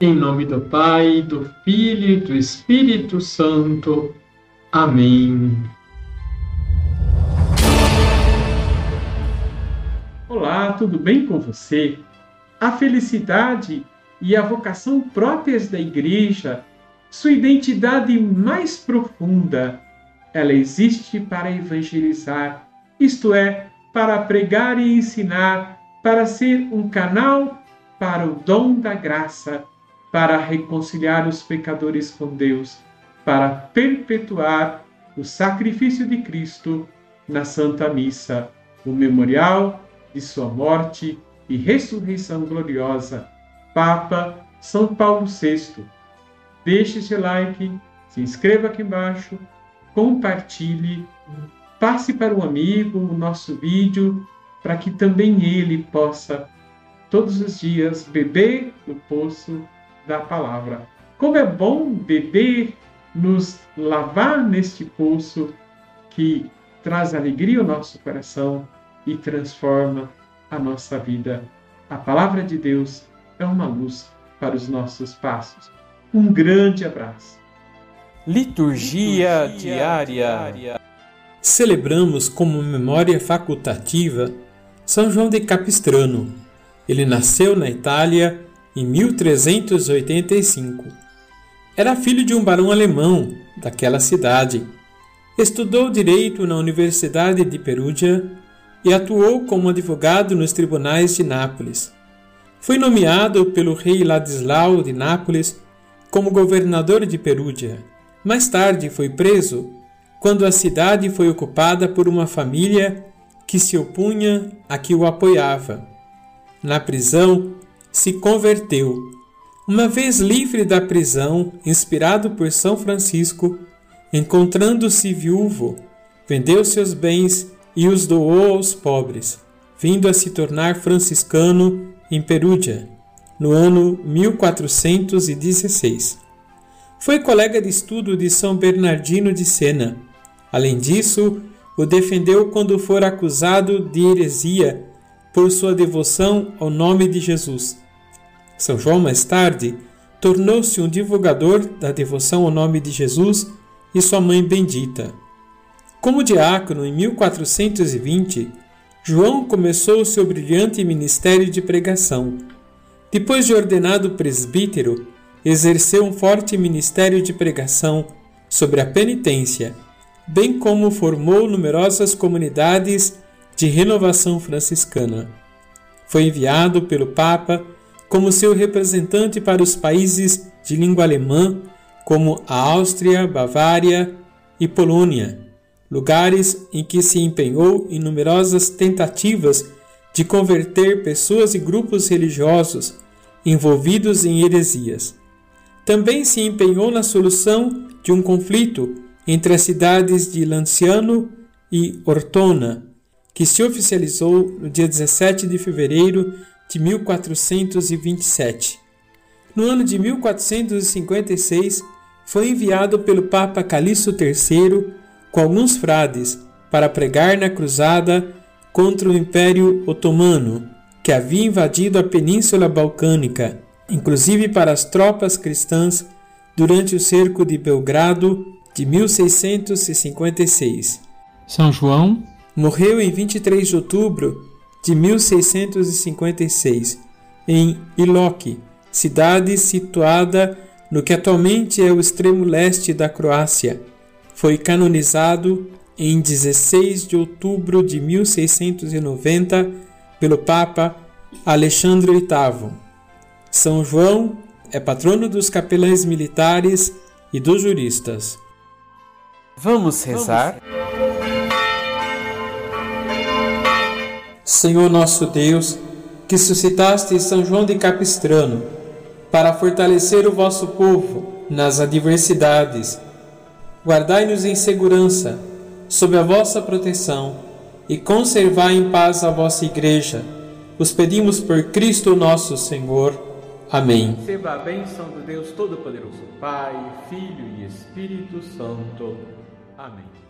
Em nome do Pai, do Filho e do Espírito Santo. Amém. Olá, tudo bem com você? A felicidade e a vocação próprias da Igreja, sua identidade mais profunda, ela existe para evangelizar, isto é, para pregar e ensinar, para ser um canal para o dom da graça, para reconciliar os pecadores com Deus, para perpetuar o sacrifício de Cristo na Santa Missa, o memorial de sua morte e ressurreição gloriosa. Papa São Paulo VI. Deixe seu like, se inscreva aqui embaixo, compartilhe, passe para um amigo o nosso vídeo para que também ele possa todos os dias beber no poço da palavra. Como é bom beber, nos lavar neste poço que traz alegria ao nosso coração e transforma a nossa vida. A palavra de Deus é uma luz para os nossos passos. Um grande abraço. Liturgia, Liturgia diária. diária. Celebramos como memória facultativa São João de Capistrano. Ele nasceu na Itália em 1385. Era filho de um barão alemão daquela cidade. Estudou direito na Universidade de Perugia e atuou como advogado nos tribunais de Nápoles. Foi nomeado pelo rei Ladislau de Nápoles como governador de Perugia. Mais tarde foi preso quando a cidade foi ocupada por uma família que se opunha a que o apoiava. Na prisão, se converteu. Uma vez livre da prisão, inspirado por São Francisco, encontrando-se viúvo, vendeu seus bens e os doou aos pobres, vindo a se tornar franciscano em Perúdia, no ano 1416. Foi colega de estudo de São Bernardino de Sena. Além disso, o defendeu quando for acusado de heresia por sua devoção ao nome de Jesus. São João, mais tarde, tornou-se um divulgador da devoção ao nome de Jesus e sua mãe bendita. Como diácono em 1420, João começou seu brilhante ministério de pregação. Depois de ordenado presbítero, exerceu um forte ministério de pregação sobre a penitência, bem como formou numerosas comunidades de renovação franciscana. Foi enviado pelo Papa como seu representante para os países de língua alemã, como a Áustria, Bavária e Polônia lugares em que se empenhou em numerosas tentativas de converter pessoas e grupos religiosos envolvidos em heresias. Também se empenhou na solução de um conflito entre as cidades de Lanciano e Ortona, que se oficializou no dia 17 de fevereiro de 1427. No ano de 1456, foi enviado pelo Papa Calixto III com alguns frades para pregar na cruzada contra o Império Otomano, que havia invadido a Península Balcânica, inclusive para as tropas cristãs durante o cerco de Belgrado de 1656. São João morreu em 23 de outubro de 1656 em Ilok, cidade situada no que atualmente é o extremo leste da Croácia foi canonizado em 16 de outubro de 1690 pelo Papa Alexandre VIII. São João é patrono dos capelães militares e dos juristas. Vamos rezar? Senhor nosso Deus, que suscitaste São João de Capistrano para fortalecer o vosso povo nas adversidades guardai-nos em segurança, sob a vossa proteção, e conservai em paz a vossa Igreja. Os pedimos por Cristo nosso Senhor. Amém. Receba a bênção do Deus Todo-Poderoso, Pai, Filho e Espírito Santo. Amém.